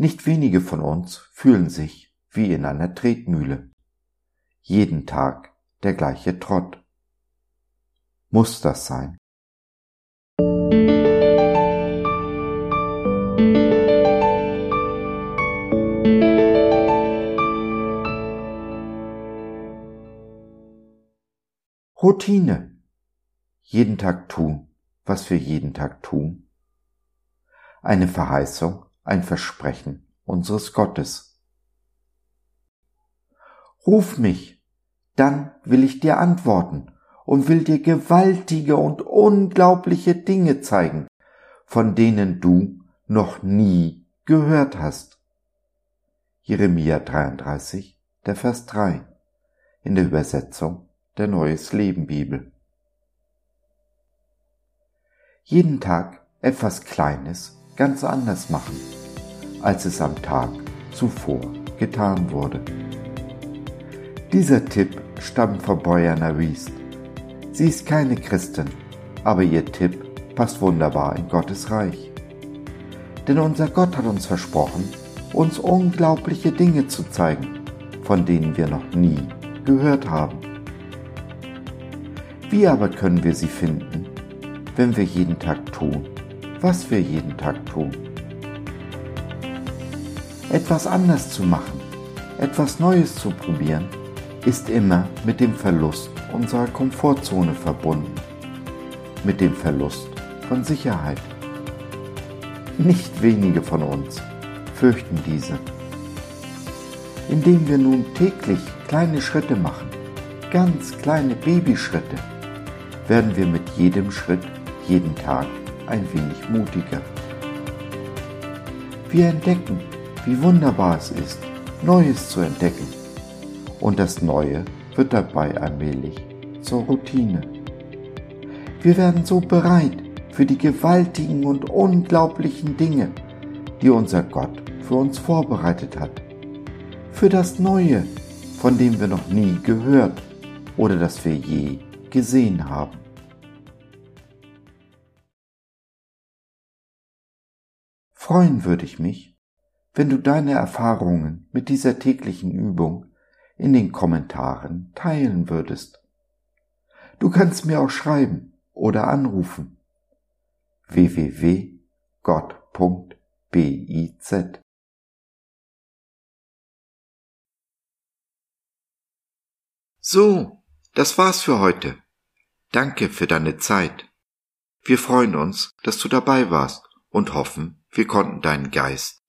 Nicht wenige von uns fühlen sich wie in einer Tretmühle. Jeden Tag der gleiche Trott. Muss das sein? Routine. Jeden Tag tun, was wir jeden Tag tun. Eine Verheißung, ein Versprechen unseres Gottes. Ruf mich, dann will ich dir antworten und will dir gewaltige und unglaubliche Dinge zeigen, von denen du noch nie gehört hast. Jeremia 33, der Vers 3 in der Übersetzung der Neues Leben Bibel. Jeden Tag etwas Kleines ganz anders machen, als es am Tag zuvor getan wurde. Dieser Tipp stammt von Bojana Wiest. Sie ist keine Christin, aber ihr Tipp passt wunderbar in Gottes Reich. Denn unser Gott hat uns versprochen, uns unglaubliche Dinge zu zeigen, von denen wir noch nie gehört haben. Wie aber können wir sie finden, wenn wir jeden Tag tun, was wir jeden Tag tun? Etwas anders zu machen, etwas Neues zu probieren, ist immer mit dem Verlust unserer Komfortzone verbunden, mit dem Verlust von Sicherheit. Nicht wenige von uns fürchten diese. Indem wir nun täglich kleine Schritte machen, ganz kleine Babyschritte, werden wir mit jedem Schritt, jeden Tag ein wenig mutiger. Wir entdecken, wie wunderbar es ist, Neues zu entdecken. Und das Neue wird dabei allmählich zur Routine. Wir werden so bereit für die gewaltigen und unglaublichen Dinge, die unser Gott für uns vorbereitet hat. Für das Neue, von dem wir noch nie gehört oder das wir je gesehen haben. Freuen würde ich mich, wenn du deine Erfahrungen mit dieser täglichen Übung in den Kommentaren teilen würdest. Du kannst mir auch schreiben oder anrufen. www.gott.biz So, das war's für heute. Danke für deine Zeit. Wir freuen uns, dass du dabei warst und hoffen, wir konnten deinen Geist